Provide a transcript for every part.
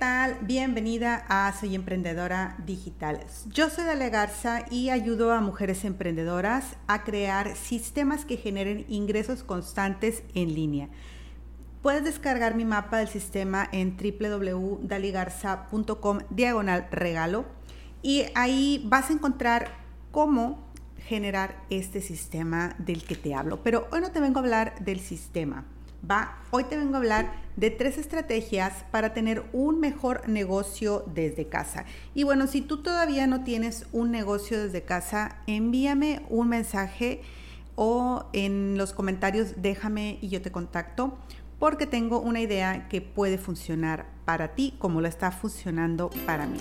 tal? Bienvenida a Soy Emprendedora Digital. Yo soy Dale Garza y ayudo a mujeres emprendedoras a crear sistemas que generen ingresos constantes en línea. Puedes descargar mi mapa del sistema en www.daligarza.com diagonal regalo y ahí vas a encontrar cómo generar este sistema del que te hablo. Pero hoy no te vengo a hablar del sistema Va, hoy te vengo a hablar de tres estrategias para tener un mejor negocio desde casa. Y bueno, si tú todavía no tienes un negocio desde casa, envíame un mensaje o en los comentarios déjame y yo te contacto porque tengo una idea que puede funcionar para ti como lo está funcionando para mí.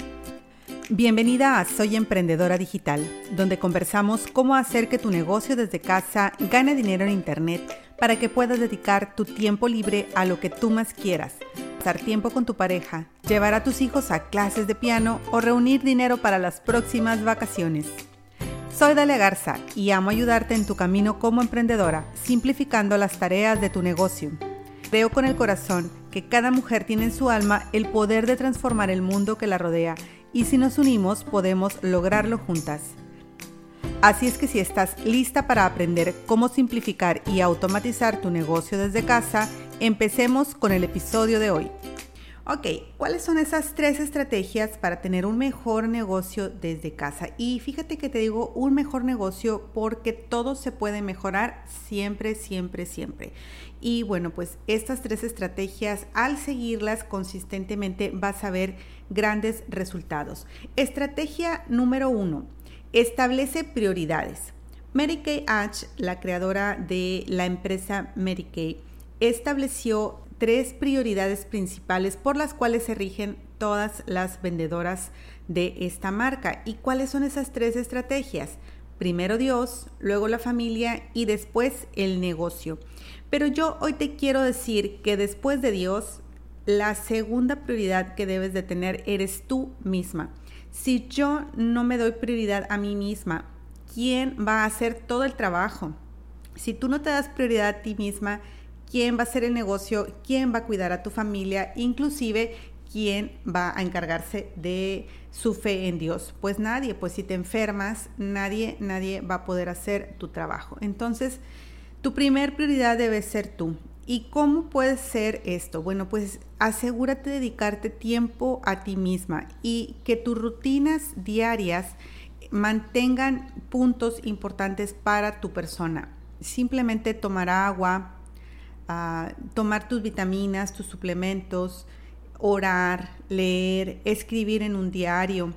Bienvenida a Soy Emprendedora Digital, donde conversamos cómo hacer que tu negocio desde casa gane dinero en Internet para que puedas dedicar tu tiempo libre a lo que tú más quieras, pasar tiempo con tu pareja, llevar a tus hijos a clases de piano o reunir dinero para las próximas vacaciones. Soy Dalia Garza y amo ayudarte en tu camino como emprendedora, simplificando las tareas de tu negocio. Creo con el corazón que cada mujer tiene en su alma el poder de transformar el mundo que la rodea y si nos unimos podemos lograrlo juntas. Así es que si estás lista para aprender cómo simplificar y automatizar tu negocio desde casa, empecemos con el episodio de hoy. Ok, ¿cuáles son esas tres estrategias para tener un mejor negocio desde casa? Y fíjate que te digo un mejor negocio porque todo se puede mejorar siempre, siempre, siempre. Y bueno, pues estas tres estrategias, al seguirlas consistentemente, vas a ver grandes resultados. Estrategia número uno, establece prioridades. Mary Kay Ash, la creadora de la empresa Mary Kay, estableció tres prioridades principales por las cuales se rigen todas las vendedoras de esta marca. ¿Y cuáles son esas tres estrategias? Primero Dios, luego la familia y después el negocio. Pero yo hoy te quiero decir que después de Dios, la segunda prioridad que debes de tener eres tú misma. Si yo no me doy prioridad a mí misma, ¿quién va a hacer todo el trabajo? Si tú no te das prioridad a ti misma, ¿quién va a hacer el negocio? ¿Quién va a cuidar a tu familia? Inclusive, ¿quién va a encargarse de su fe en Dios? Pues nadie, pues si te enfermas, nadie, nadie va a poder hacer tu trabajo. Entonces, tu primer prioridad debe ser tú. ¿Y cómo puede ser esto? Bueno, pues asegúrate de dedicarte tiempo a ti misma y que tus rutinas diarias mantengan puntos importantes para tu persona. Simplemente tomar agua, ah, tomar tus vitaminas, tus suplementos, orar, leer, escribir en un diario,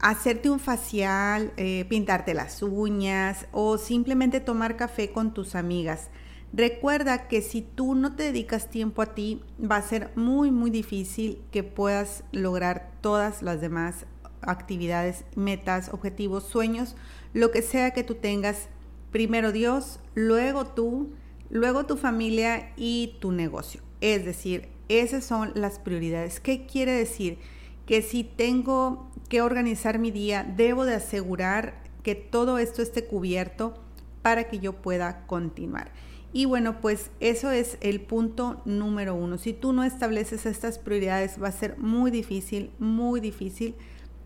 hacerte un facial, eh, pintarte las uñas o simplemente tomar café con tus amigas. Recuerda que si tú no te dedicas tiempo a ti, va a ser muy, muy difícil que puedas lograr todas las demás actividades, metas, objetivos, sueños, lo que sea que tú tengas. Primero Dios, luego tú, luego tu familia y tu negocio. Es decir, esas son las prioridades. ¿Qué quiere decir? Que si tengo que organizar mi día, debo de asegurar que todo esto esté cubierto para que yo pueda continuar. Y bueno, pues eso es el punto número uno. Si tú no estableces estas prioridades, va a ser muy difícil, muy difícil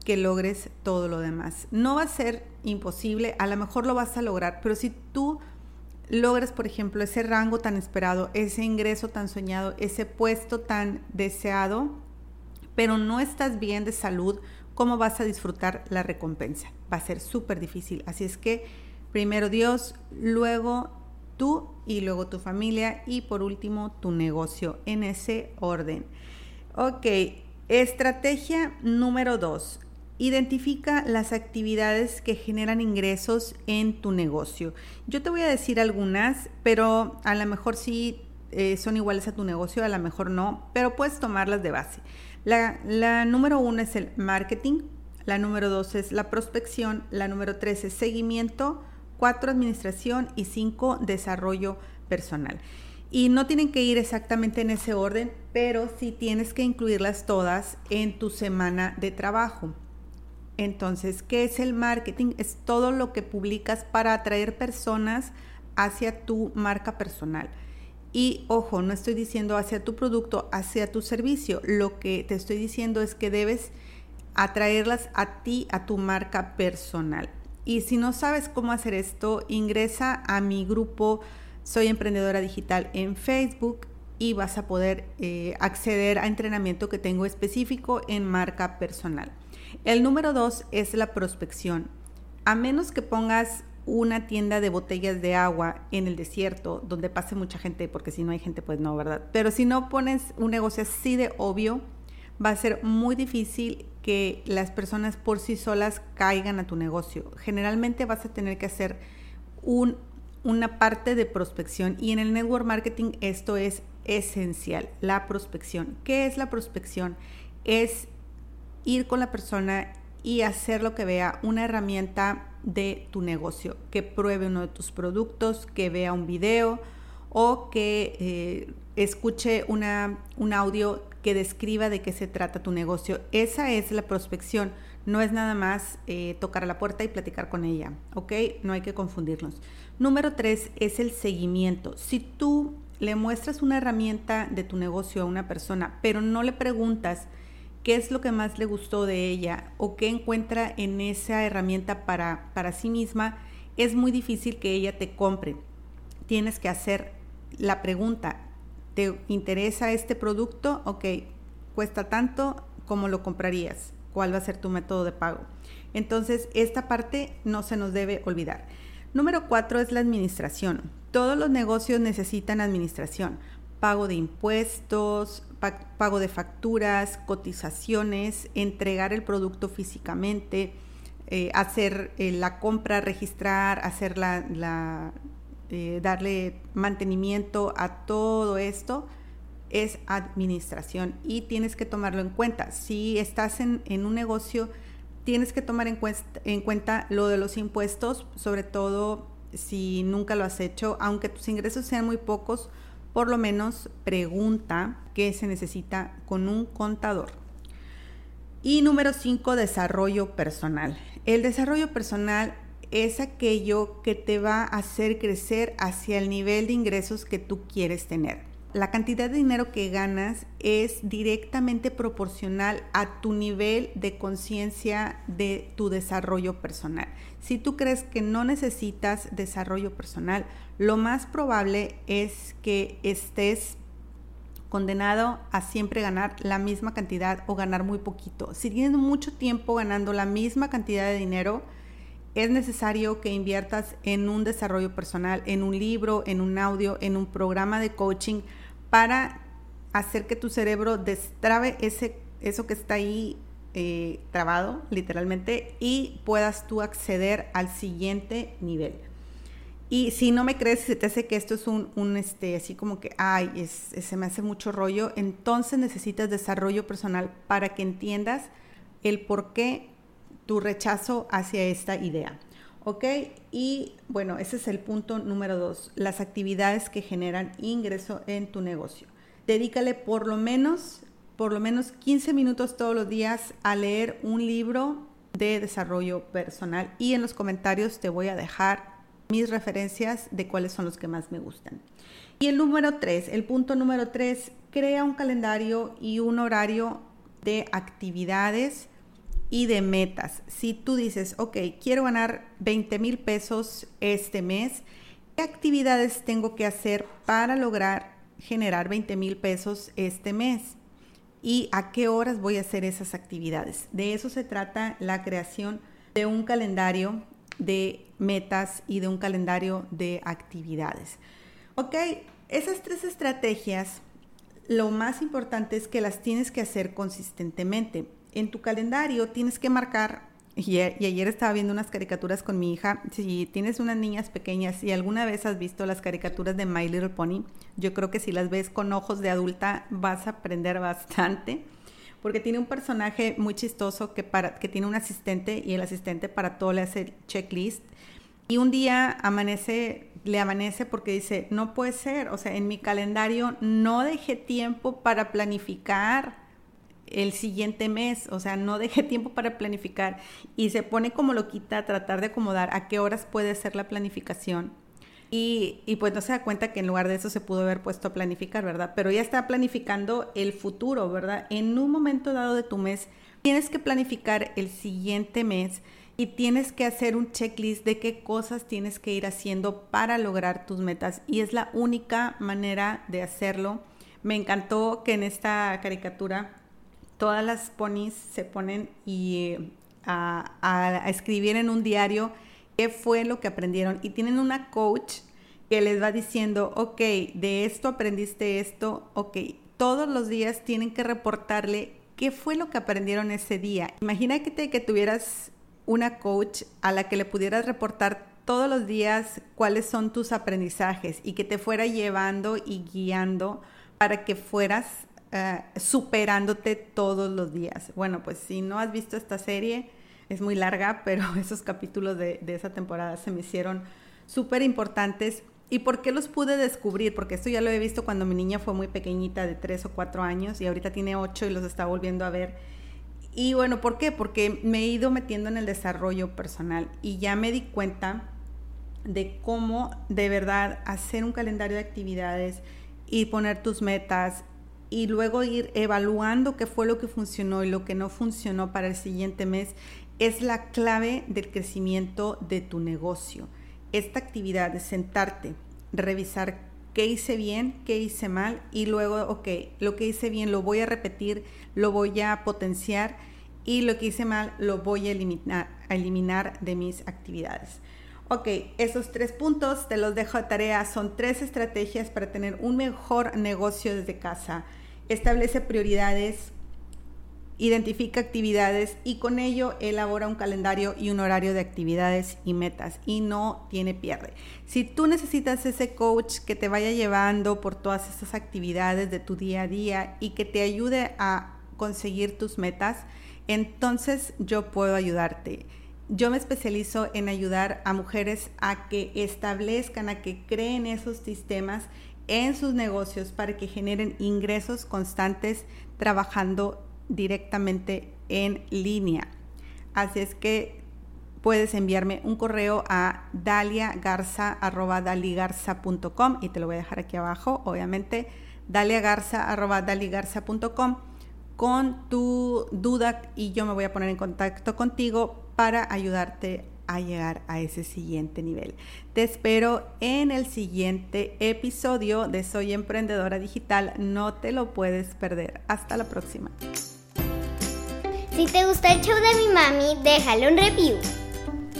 que logres todo lo demás. No va a ser imposible, a lo mejor lo vas a lograr, pero si tú logras, por ejemplo, ese rango tan esperado, ese ingreso tan soñado, ese puesto tan deseado, pero no estás bien de salud, ¿cómo vas a disfrutar la recompensa? Va a ser súper difícil. Así es que primero Dios, luego tú y luego tu familia y por último tu negocio en ese orden. Ok, estrategia número dos. Identifica las actividades que generan ingresos en tu negocio. Yo te voy a decir algunas, pero a lo mejor sí eh, son iguales a tu negocio, a lo mejor no, pero puedes tomarlas de base. La, la número uno es el marketing, la número dos es la prospección, la número tres es seguimiento, 4 administración y 5 desarrollo personal. Y no tienen que ir exactamente en ese orden, pero sí tienes que incluirlas todas en tu semana de trabajo. Entonces, ¿qué es el marketing? Es todo lo que publicas para atraer personas hacia tu marca personal. Y ojo, no estoy diciendo hacia tu producto, hacia tu servicio. Lo que te estoy diciendo es que debes atraerlas a ti, a tu marca personal. Y si no sabes cómo hacer esto, ingresa a mi grupo Soy Emprendedora Digital en Facebook y vas a poder eh, acceder a entrenamiento que tengo específico en marca personal. El número dos es la prospección. A menos que pongas una tienda de botellas de agua en el desierto donde pase mucha gente, porque si no hay gente, pues no, ¿verdad? Pero si no pones un negocio así de obvio, va a ser muy difícil que las personas por sí solas caigan a tu negocio. Generalmente vas a tener que hacer un, una parte de prospección y en el network marketing esto es esencial, la prospección. ¿Qué es la prospección? Es ir con la persona y hacer lo que vea una herramienta de tu negocio, que pruebe uno de tus productos, que vea un video o que eh, escuche una, un audio que describa de qué se trata tu negocio. Esa es la prospección, no es nada más eh, tocar a la puerta y platicar con ella, ¿ok? No hay que confundirnos. Número tres es el seguimiento. Si tú le muestras una herramienta de tu negocio a una persona, pero no le preguntas, qué es lo que más le gustó de ella o qué encuentra en esa herramienta para, para sí misma, es muy difícil que ella te compre. Tienes que hacer la pregunta, ¿te interesa este producto? Ok, cuesta tanto, ¿cómo lo comprarías? ¿Cuál va a ser tu método de pago? Entonces, esta parte no se nos debe olvidar. Número cuatro es la administración. Todos los negocios necesitan administración pago de impuestos, pago de facturas, cotizaciones, entregar el producto físicamente, eh, hacer eh, la compra, registrar, hacer la, eh, darle mantenimiento a todo esto es administración y tienes que tomarlo en cuenta. Si estás en, un negocio, tienes que tomar en, en cuenta lo de los impuestos, sobre todo si nunca lo has hecho, aunque tus ingresos sean muy pocos, por lo menos pregunta qué se necesita con un contador. Y número 5, desarrollo personal. El desarrollo personal es aquello que te va a hacer crecer hacia el nivel de ingresos que tú quieres tener la cantidad de dinero que ganas es directamente proporcional a tu nivel de conciencia de tu desarrollo personal. Si tú crees que no necesitas desarrollo personal, lo más probable es que estés condenado a siempre ganar la misma cantidad o ganar muy poquito. Si tienes mucho tiempo ganando la misma cantidad de dinero, es necesario que inviertas en un desarrollo personal, en un libro, en un audio, en un programa de coaching para hacer que tu cerebro destrabe ese, eso que está ahí eh, trabado, literalmente, y puedas tú acceder al siguiente nivel. Y si no me crees, si te hace que esto es un, un este, así como que, ay, se me hace mucho rollo, entonces necesitas desarrollo personal para que entiendas el por qué tu rechazo hacia esta idea. ¿Ok? Y bueno, ese es el punto número dos, las actividades que generan ingreso en tu negocio. Dedícale por lo menos, por lo menos 15 minutos todos los días a leer un libro de desarrollo personal y en los comentarios te voy a dejar mis referencias de cuáles son los que más me gustan. Y el número tres, el punto número tres, crea un calendario y un horario de actividades y de metas. Si tú dices, ok, quiero ganar 20 mil pesos este mes, ¿qué actividades tengo que hacer para lograr generar 20 mil pesos este mes? ¿Y a qué horas voy a hacer esas actividades? De eso se trata la creación de un calendario de metas y de un calendario de actividades. Ok, esas tres estrategias, lo más importante es que las tienes que hacer consistentemente en tu calendario tienes que marcar, y, ayer estaba viendo unas caricaturas con mi hija, si tienes unas niñas pequeñas y alguna vez has visto las caricaturas de My Little Pony, yo creo que si las ves con ojos de adulta vas a aprender bastante porque tiene un personaje muy chistoso que, para, que tiene un asistente y el asistente para todo le hace checklist. Y un día amanece, le amanece porque dice, no puede ser, o sea, en mi calendario no dejé tiempo para planificar el siguiente mes, o sea, no deje tiempo para planificar y se pone como lo quita a tratar de acomodar a qué horas puede ser la planificación. Y, y, pues no se da cuenta que en lugar de eso se pudo haber puesto a planificar, ¿verdad? Pero ya está planificando el futuro, ¿verdad? En un momento dado de tu mes, tienes que planificar el siguiente mes y tienes que hacer un checklist de qué cosas tienes que ir haciendo para lograr tus metas. Y es la única manera de hacerlo. Me encantó que en esta caricatura todas las ponis se ponen y a, a, escribir en un diario qué fue lo que aprendieron. Y tienen una coach que les va diciendo, ok, de esto aprendiste esto, ok, todos los días tienen que reportarle qué fue lo que aprendieron ese día. Imagínate que tuvieras una coach a la que le pudieras reportar todos los días cuáles son tus aprendizajes y que te fuera llevando y guiando para que fueras uh, superándote todos los días. Bueno, pues si no has visto esta serie, es muy larga, pero esos capítulos de, de esa temporada se me hicieron súper importantes. ¿Y por qué los pude descubrir? Porque esto ya lo he visto cuando mi niña fue muy pequeñita, de 3 o 4 años, y ahorita tiene 8 y los está volviendo a ver y bueno, ¿por qué? Porque me he ido metiendo en el desarrollo personal y ya me di cuenta de cómo de verdad hacer un calendario de actividades y poner tus metas y luego ir evaluando qué fue lo que funcionó y lo que no funcionó para el siguiente mes es la clave del crecimiento de tu negocio. Esta actividad de sentarte, revisar qué hice bien, qué hice mal y luego, ok, lo que hice bien lo voy a repetir, lo voy a potenciar y lo que hice mal lo voy a eliminar, a eliminar de mis actividades. Ok, esos tres puntos te los dejo a tarea. Son tres estrategias para tener un mejor negocio desde casa. Establece prioridades, identifica actividades y con ello elabora un calendario y un horario de actividades y metas y no tiene pierde. Si tú necesitas ese coach que te vaya llevando por todas esas actividades de tu día a día y que te ayude a conseguir tus metas, entonces yo puedo ayudarte. Yo me especializo en ayudar a mujeres a que establezcan, a que creen esos sistemas en sus negocios para que generen ingresos constantes trabajando directamente en línea. Así es que puedes enviarme un correo a daliagarza.com y te lo voy a dejar aquí abajo, obviamente, daliagarza.com con tu duda y yo me voy a poner en contacto contigo para ayudarte a llegar a ese siguiente nivel. Te espero en el siguiente episodio de Soy Emprendedora Digital. No te lo puedes perder. Hasta la próxima. Si te gusta el show de mi mami, déjale un review.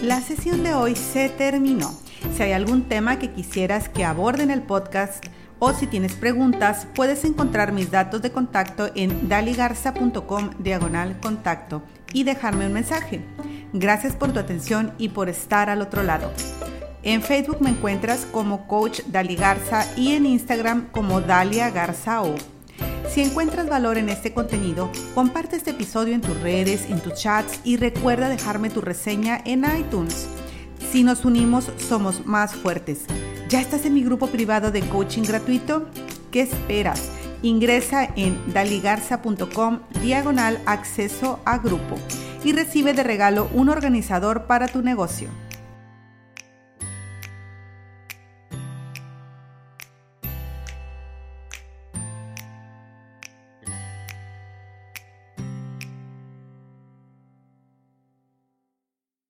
La sesión de hoy se terminó. Si hay algún tema que quisieras que aborde en el podcast, o si tienes preguntas, puedes encontrar mis datos de contacto en daligarza.com diagonal contacto y dejarme un mensaje. Gracias por tu atención y por estar al otro lado. En Facebook me encuentras como Coach Dali Garza y en Instagram como Dalia Garza O. Si encuentras valor en este contenido, comparte este episodio en tus redes, en tus chats y recuerda dejarme tu reseña en iTunes. Si nos unimos, somos más fuertes. ¿Ya estás en mi grupo privado de coaching gratuito? ¿Qué esperas? Ingresa en daligarza.com diagonal acceso a grupo y recibe de regalo un organizador para tu negocio.